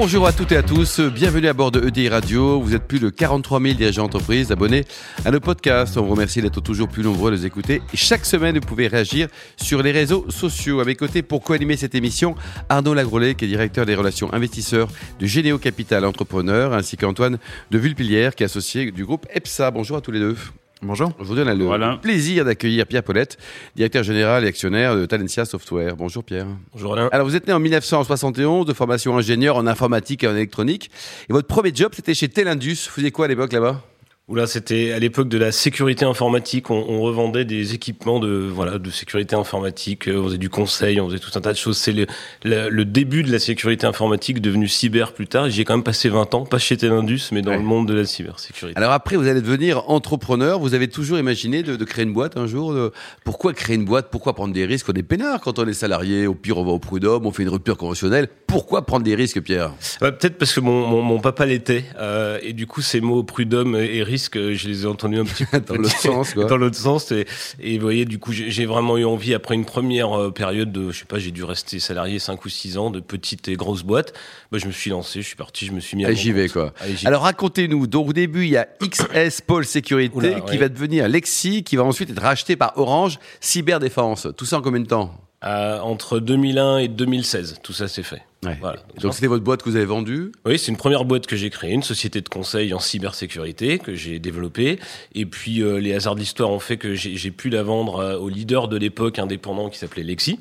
Bonjour à toutes et à tous, bienvenue à bord de EDI Radio. Vous êtes plus de 43 000 dirigeants d'entreprise abonnés à nos podcasts. On vous remercie d'être toujours plus nombreux à les écouter. Chaque semaine, vous pouvez réagir sur les réseaux sociaux. À mes côtés, pour co-animer cette émission, Arnaud Lagrolet, qui est directeur des relations investisseurs de Généo Capital Entrepreneur, ainsi qu'Antoine de Vulpilière, qui est associé du groupe EPSA. Bonjour à tous les deux. Bonjour. Aujourd'hui, on a le plaisir d'accueillir Pierre Paulette, directeur général et actionnaire de Talentia Software. Bonjour Pierre. Bonjour Alain. Alors, vous êtes né en 1971, de formation ingénieur en informatique et en électronique. Et votre premier job, c'était chez Telindus. Vous faisiez quoi à l'époque là-bas? Oula, c'était à l'époque de la sécurité informatique. On, on, revendait des équipements de voilà de sécurité informatique. On faisait du conseil, on faisait tout un tas de choses. C'est le, le, le, début de la sécurité informatique devenu cyber plus tard. J'y ai quand même passé 20 ans, pas chez Telindus, mais dans ouais. le monde de la cybersécurité. Alors après, vous allez devenir entrepreneur. Vous avez toujours imaginé de, de créer une boîte un jour. De... Pourquoi créer une boîte? Pourquoi prendre des risques? On est peinard quand on est salarié. Au pire, on va au prud'homme, on fait une rupture conventionnelle. Pourquoi prendre des risques, Pierre bah, Peut-être parce que mon, mon, mon papa l'était. Euh, et du coup, ces mots prud'homme et risque, je les ai entendus un petit peu dans l'autre sens. Quoi. Dans l'autre sens. Et, et, vous voyez, du coup, j'ai vraiment eu envie, après une première période de, je sais pas, j'ai dû rester salarié 5 ou 6 ans de petites et grosses boîtes. Bah, je me suis lancé, je suis parti, je me suis mis à. J'y vais, quoi. Allez, Alors, racontez-nous. Donc, au début, il y a XS Pôle Sécurité Oula, qui ouais. va devenir Lexi, qui va ensuite être racheté par Orange Cyberdéfense. Tout ça en combien de temps euh, entre 2001 et 2016, tout ça s'est fait. Ouais. Voilà. Donc c'était votre boîte que vous avez vendue? Oui, c'est une première boîte que j'ai créée, une société de conseil en cybersécurité que j'ai développée. Et puis euh, les hasards de l'histoire ont fait que j'ai pu la vendre euh, au leader de l'époque indépendant qui s'appelait Lexi.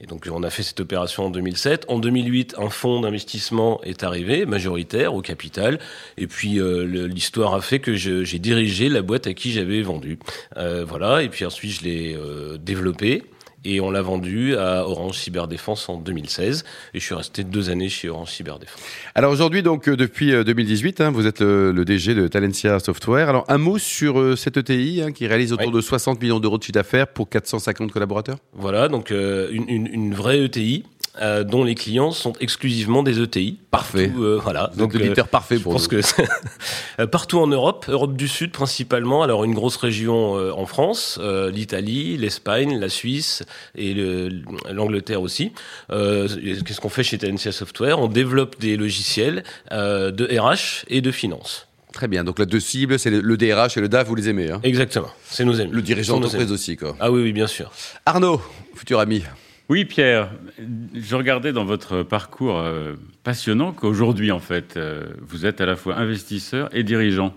Et donc on a fait cette opération en 2007. En 2008, un fonds d'investissement est arrivé, majoritaire, au capital. Et puis euh, l'histoire a fait que j'ai dirigé la boîte à qui j'avais vendu. Euh, voilà. Et puis ensuite je l'ai euh, développée et on l'a vendu à Orange Cyberdéfense en 2016 et je suis resté deux années chez Orange Cyberdéfense. Alors aujourd'hui donc depuis 2018 hein, vous êtes le, le, DG de Talentia Software. Alors un mot sur euh, cette ETI hein, qui réalise autour oui. de 60 millions d'euros de chiffre d'affaires pour 450 collaborateurs? Voilà donc euh, une, une, une, vraie ETI. Euh, dont les clients sont exclusivement des ETI. Parfait. Partout, euh, voilà. Donc, l'éditeur euh, parfait pour je pense que partout en Europe, Europe du Sud principalement. Alors une grosse région euh, en France, l'Italie, l'Espagne, la Suisse et l'Angleterre aussi. Qu'est-ce qu'on fait chez Talentia Software? On développe des logiciels de RH et de finance. Très bien. Donc, la deux cibles, c'est le DRH et le DAF, vous les aimez. Hein? Exactement. C'est nos amis. Le dirigeant d'entreprise aussi, quoi. Ah oui, oui, bien sûr. Arnaud, futur ami. Oui, Pierre, je regardais dans votre parcours euh, passionnant qu'aujourd'hui, en fait, euh, vous êtes à la fois investisseur et dirigeant.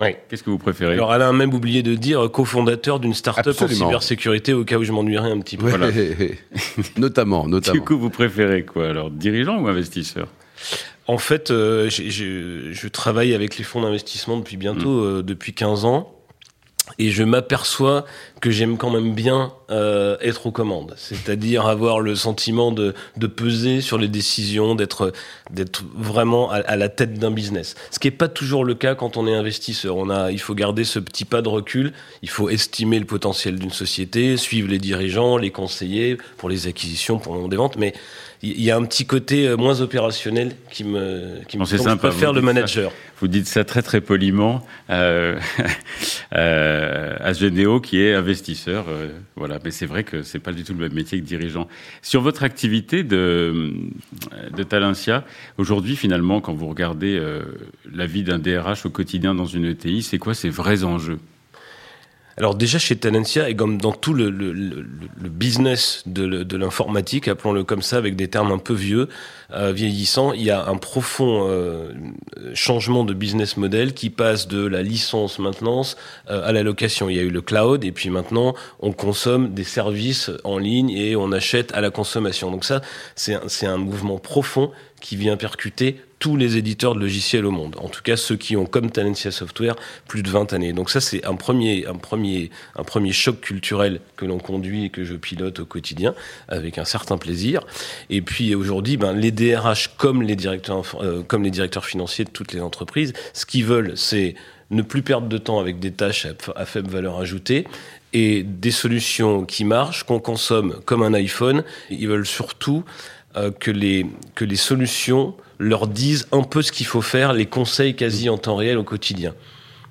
Oui. Qu'est-ce que vous préférez? Alors, Alain a même oublié de dire cofondateur d'une start-up en cybersécurité au cas où je m'ennuierais un petit peu. Ouais, voilà. notamment, notamment. Du coup, vous préférez quoi alors, dirigeant ou investisseur? En fait, euh, je, je travaille avec les fonds d'investissement depuis bientôt, mmh. depuis 15 ans. Et je m'aperçois que j'aime quand même bien euh, être aux commandes, c'est-à-dire avoir le sentiment de, de, peser sur les décisions, d'être d'être vraiment à, à, la tête d'un business. Ce qui n'est pas toujours le cas quand on est investisseur. On a, il faut garder ce petit pas de recul. Il faut estimer le potentiel d'une société, suivre les dirigeants, les conseiller pour les acquisitions, pour le moment des ventes. Mais il y a un petit côté euh, moins opérationnel qui me qui me sympa. faire le manager. Ça, vous dites ça très très poliment euh, euh, à Généo qui est investisseur. Euh, voilà, mais c'est vrai que c'est pas du tout le même métier que dirigeant. Sur votre activité de de Talencia, aujourd'hui finalement, quand vous regardez la vie d'un DRH au quotidien dans une ETI, c'est quoi ces vrais enjeux? Alors déjà chez Talentia et comme dans tout le, le, le, le business de, de l'informatique, appelons-le comme ça avec des termes un peu vieux, euh, vieillissants, il y a un profond euh, changement de business model qui passe de la licence maintenance euh, à la location. Il y a eu le cloud et puis maintenant on consomme des services en ligne et on achète à la consommation. Donc ça c'est un, un mouvement profond qui vient percuter tous les éditeurs de logiciels au monde. En tout cas, ceux qui ont, comme Talentia Software, plus de 20 années. Donc ça, c'est un premier, un premier, un premier choc culturel que l'on conduit et que je pilote au quotidien avec un certain plaisir. Et puis aujourd'hui, ben, les DRH comme les directeurs, euh, comme les directeurs financiers de toutes les entreprises, ce qu'ils veulent, c'est ne plus perdre de temps avec des tâches à faible valeur ajoutée et des solutions qui marchent, qu'on consomme comme un iPhone. Ils veulent surtout euh, que, les, que les solutions leur disent un peu ce qu'il faut faire, les conseils quasi en temps réel au quotidien.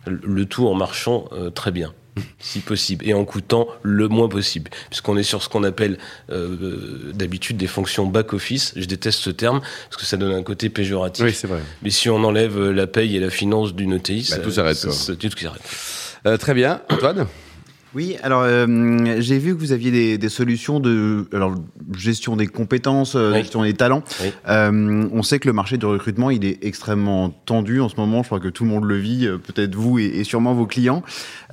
Le tout en marchant euh, très bien si possible, et en coûtant le moins possible, puisqu'on est sur ce qu'on appelle euh, d'habitude des fonctions back-office. Je déteste ce terme, parce que ça donne un côté péjoratif. Oui, c'est vrai. Mais si on enlève la paye et la finance d'une ETI, Bah, ça- tout s'arrête, tout s'arrête. Euh, très bien. Antoine? Oui, alors euh, j'ai vu que vous aviez des, des solutions de alors, gestion des compétences, euh, Oui. gestion des talents. Oui. Euh, on sait que le marché du recrutement, il est extrêmement tendu en ce moment. Je crois que tout le monde le vit, peut-être vous et, et sûrement vos clients.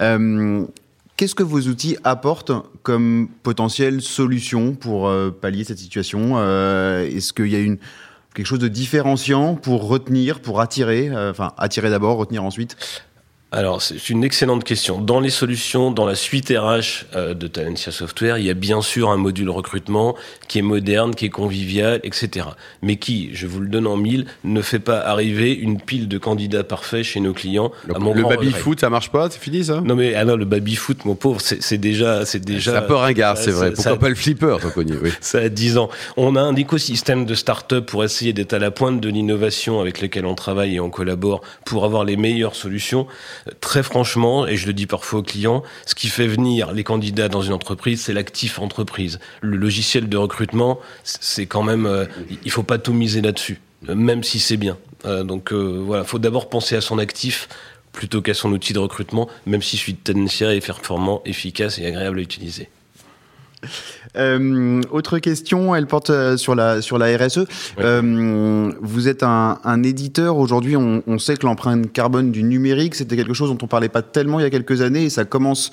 Euh, Qu'est-ce que vos outils apportent comme potentielle solution pour pallier cette situation? Est-ce qu'il y a une quelque chose de différenciant pour retenir, pour attirer, enfin attirer d'abord, retenir ensuite? Alors, c'est une excellente question. Dans les solutions, dans la suite RH euh, de Talentia Software, il y a bien sûr un module recrutement qui est moderne, qui est convivial, etc. Mais qui, je vous le donne en mille, ne fait pas arriver une pile de candidats parfaits chez nos clients. Le, à mon le grand baby regret. foot, ça marche pas C'est fini ça? Non mais ah non, le baby foot, mon pauvre, c'est déjà, c'est déjà. C'est un peu ringard, c'est vrai. Pourquoi ça- pas le flipper, toi, Cognier oui. Ça a 10 ans. On a un écosystème de start-up pour essayer d'être à la pointe de l'innovation avec lequel on travaille et on collabore pour avoir les meilleures solutions. Très franchement, et je le dis parfois aux clients, ce qui fait venir les candidats dans une entreprise, c'est l'actif entreprise. Le logiciel de recrutement, c'est quand même, euh, il faut pas tout miser là-dessus, même si c'est bien. Euh, donc euh, voilà, faut d'abord penser à son actif plutôt qu'à son outil de recrutement, même si celui de est performant, efficace et agréable à utiliser. Euh, autre question, elle porte euh, sur la sur la RSE. Euh, vous êtes un, un éditeur aujourd'hui. On, on sait que l'empreinte carbone du numérique, c'était quelque chose dont on parlait pas tellement il y a quelques années, et ça commence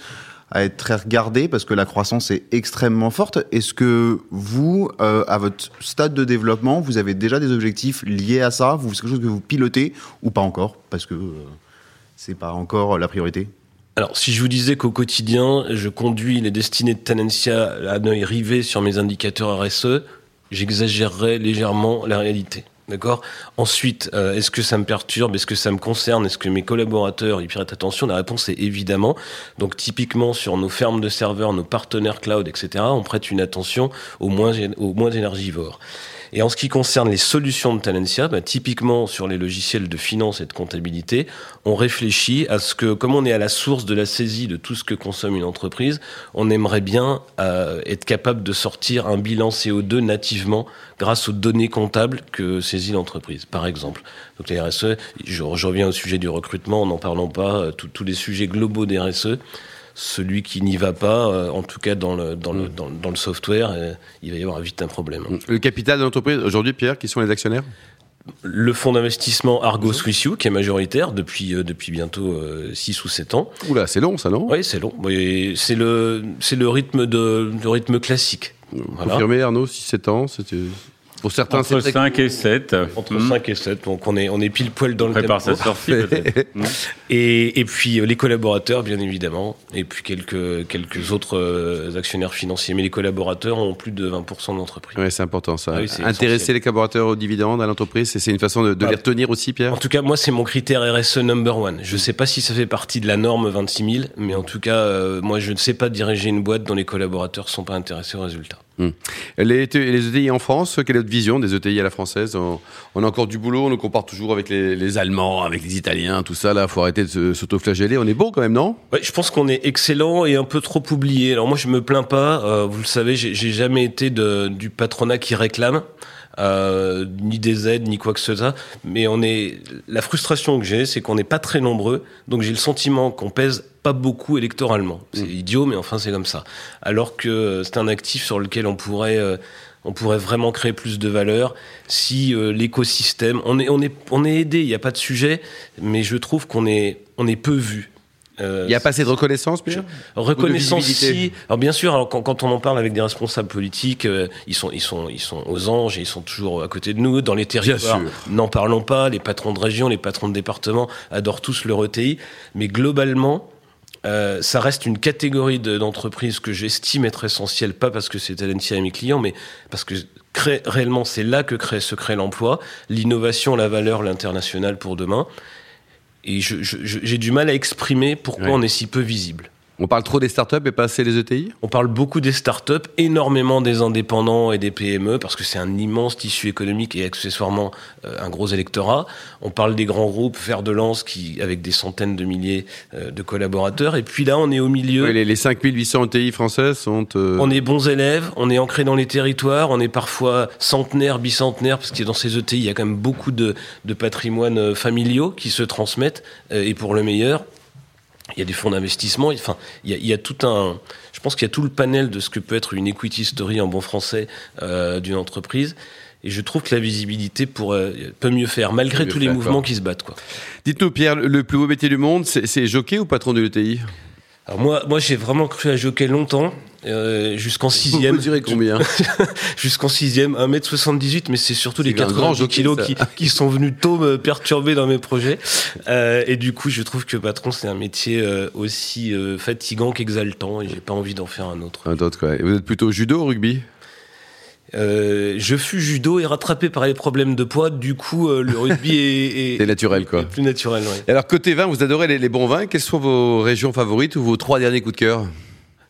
à être très regardé parce que la croissance est extrêmement forte. Est-ce que vous, euh, à votre stade de développement, vous avez déjà des objectifs liés à ça? Vous c'est quelque chose que vous pilotez ou pas encore? Parce que c'est pas encore la priorité. Alors, si je vous disais qu'au quotidien, je conduis les destinées de Talentia à un œil rivé sur mes indicateurs RSE, j'exagérerais légèrement la réalité. D'accord? Ensuite, euh, est-ce que ça me perturbe? Est-ce que ça me concerne? Est-ce que mes collaborateurs y prêtent attention? La réponse est évidemment. Donc, typiquement, sur nos fermes de serveurs, nos partenaires cloud, etc., on prête une attention aux moins, aux moins énergivores. Et en ce qui concerne les solutions de Talentia, bah, typiquement sur les logiciels de finance et de comptabilité, on réfléchit à ce que, comme on est à la source de la saisie de tout ce que consomme une entreprise, on aimerait bien euh, être capable de sortir un bilan CO2 nativement grâce aux données comptables que saisit l'entreprise, par exemple. Donc les RSE, je, je reviens au sujet du recrutement, en n'en parlant pas, euh, tous- tous les sujets globaux des RSE. Celui qui n'y va pas, euh, en tout cas dans le, dans le, dans, le- dans le software, euh, il va y avoir vite un problème. Le capital de l'entreprise, aujourd'hui, Pierre, qui sont les actionnaires? Le fonds d'investissement Argo Swiss You, qui est majoritaire depuis, euh, depuis bientôt 6 ou 7 ans. Oula, c'est long ça, non? Oui, c'est long. C'est le, c'est le rythme de, le rythme classique. Voilà. Confirmé, Arnaud, 6-7 ans, c'était... Pour certains, Entre c'est 5 et 7. Entre Hmm. 5 et 7, donc on est, on est pile poil dans On le prépare tempo. sa sortie peut-être. Hmm. Et, et puis euh, les collaborateurs, bien évidemment, et puis quelques, quelques autres euh, actionnaires financiers. Mais les collaborateurs ont plus de 20% de l'entreprise. Ouais, c'est important ça. Ah oui, c'est Intéresser essentiel. les collaborateurs aux dividendes à l'entreprise, c'est une façon de, de Bah, les retenir aussi, Pierre? En tout cas, moi, c'est mon critère RSE number one. Je ne sais pas si ça fait partie de la norme 26 000, mais en tout cas, euh, moi, je ne sais pas diriger une boîte dont les collaborateurs ne sont pas intéressés aux résultats. Les, ET les ETI en France, quelle est vision des ETI à la française on, on a encore du boulot, on nous compare toujours avec les, les Allemands, avec les Italiens, tout ça, là, faut arrêter de s'autoflageller. On est bon quand même, non? Ouais, je pense qu'on est excellent et un peu trop oublié. Alors moi, je me plains pas. euh, vous le savez, j'ai jamais été de, du patronat qui réclame. Euh, ni des aides, ni quoi que ce soit. Mais on est, la frustration que j'ai, c'est qu'on n'est pas très nombreux. Donc j'ai le sentiment qu'on pèse pas beaucoup électoralement. C'est idiot, mais enfin c'est comme ça. Alors que euh, c'est un actif sur lequel on pourrait, euh, on pourrait vraiment créer plus de valeur si euh, l'écosystème, on est, on est, on est aidé. Il n'y a pas de sujet, mais je trouve qu'on est, on est peu vu. Euh, Il n'y a pas assez de reconnaissance, Pierre? Reconnaissance si. Alors bien sûr, alors quand, quand on en parle avec des responsables politiques, euh, ils sont ils sont ils sont aux anges et ils sont toujours à côté de nous dans les territoires. N'en parlons pas. Les patrons de région, les patrons de département adorent tous le ETI, mais globalement. Euh, ça reste une catégorie de- d'entreprises que j'estime être essentielle, pas parce que c'est Talentia et mes clients, mais parce que crée, réellement c'est là que crée, se crée l'emploi, l'innovation, la valeur, l'international pour demain. Et j'ai du mal à exprimer pourquoi Ouais. on est si peu visible. On parle trop des startups et pas assez des ETI On parle beaucoup des startups, énormément des indépendants et des PME, parce que c'est un immense tissu économique et accessoirement euh, un gros électorat. On parle des grands groupes, fer de lance, qui, avec des centaines de milliers euh, de collaborateurs. Et puis là, on est au milieu. Oui, les, les 5800 ETI françaises sont... euh, On est bons élèves, on est ancré dans les territoires, on est parfois centenaire, bicentenaire, parce que dans ces ETI, il y a quand même beaucoup de, de patrimoines familiaux qui se transmettent, et pour le meilleur. Il y a des fonds d'investissement, enfin, il y a, il y a tout un. Je pense qu'il y a tout le panel de ce que peut être une equity story en bon français euh, d'une entreprise. Et je trouve que la visibilité pourrait, peut mieux faire, malgré mieux tous les mouvements quoi. qui se battent. Quoi. Dites-nous, Pierre, le plus beau métier du monde, c'est c'est jockey ou patron de l'ETI? Alors moi, moi j'ai vraiment cru à jockey longtemps, euh, jusqu'en Vous sixième. mesurez combien? Jusqu'en sixième, 1m78, mais c'est surtout les C'est un grand 90 jockey, kilos ça. qui, qui sont venus tôt me perturber dans mes projets. Euh, et du coup, je trouve que patron, c'est un métier euh, aussi fatigant qu'exaltant, et j'ai pas envie d'en faire un autre. Un autre, quoi. Et Vous êtes plutôt judo ou rugby? Euh, je fus judo et rattrapé par les problèmes de poids, du coup, euh, le rugby est, naturel, quoi. est plus naturel. ouais. Et Alors, côté vin, vous adorez les, les bons vins. Quelles sont vos régions favorites ou vos trois derniers coups de cœur?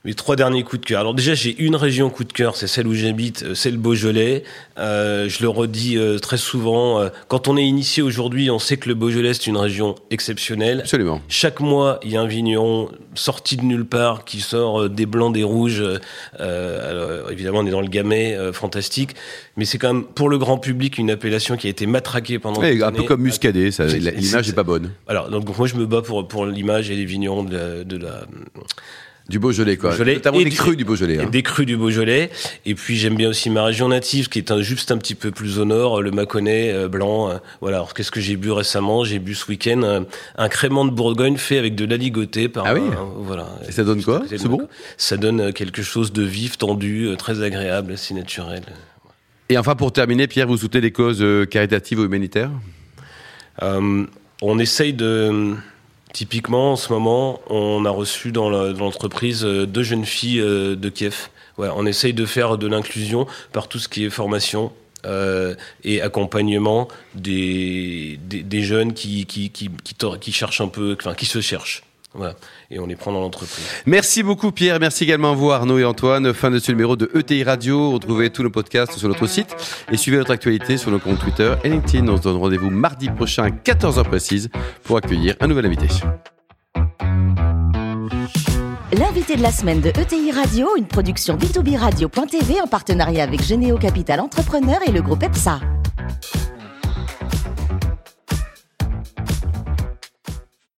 Mes trois derniers coups de cœur. Alors déjà, j'ai une région coup de cœur, c'est celle où j'habite, euh, c'est le Beaujolais. Euh, je le redis euh, très souvent. euh, quand on est initié aujourd'hui, on sait que le Beaujolais c'est une région exceptionnelle. Absolument. Chaque mois, il y a un vigneron sorti de nulle part qui sort des blancs, des rouges. alors, évidemment, on est dans le gamay, fantastique. Mais c'est quand même, pour le grand public, une appellation qui a été matraquée pendant des un peu comme muscadet, l'image c'est- est pas bonne. Alors, donc moi, je me bats pour, pour l'image et les vignerons de de la, Du Beaujolais, quoi. Beaujolais Notamment et des du- crus du Beaujolais. hein. des crus du Beaujolais. Et puis j'aime bien aussi ma région native, qui est un, juste un petit peu plus au nord, le Mâconnais euh, blanc. euh, voilà. Alors qu'est-ce que j'ai bu récemment? J'ai bu ce week-end euh, un crément de Bourgogne fait avec de l'aligoté. Par Ah oui? un- voilà. Et ça donne quoi? C'est bon? Ça donne euh, quelque chose de vif, tendu, euh, très agréable, assez naturel. Et enfin, pour terminer, Pierre, vous soutenez des causes euh, caritatives ou humanitaires? Euh, on essaye de. Typiquement, en ce moment, on a reçu dans l'entreprise euh, deux jeunes filles euh, de Kiev. Ouais, on essaye de faire de l'inclusion par tout ce qui est formation euh, et accompagnement des, des, jeunes qui, qui, qui, qui cherchent un peu, enfin, qui se cherchent. Voilà. Et on les prend dans l'entreprise. Merci beaucoup, Pierre. Merci également à vous, Arnaud et Antoine. Fin de ce numéro de ETI Radio. Retrouvez tous nos podcasts sur notre site et suivez notre actualité sur nos comptes Twitter et LinkedIn. On se donne rendez-vous mardi prochain à 14h précise pour accueillir un nouvel invité. L'invité de la semaine de ETI Radio, une production B2B Radio.tv en partenariat avec Généo Capital Entrepreneur et le groupe EPSA.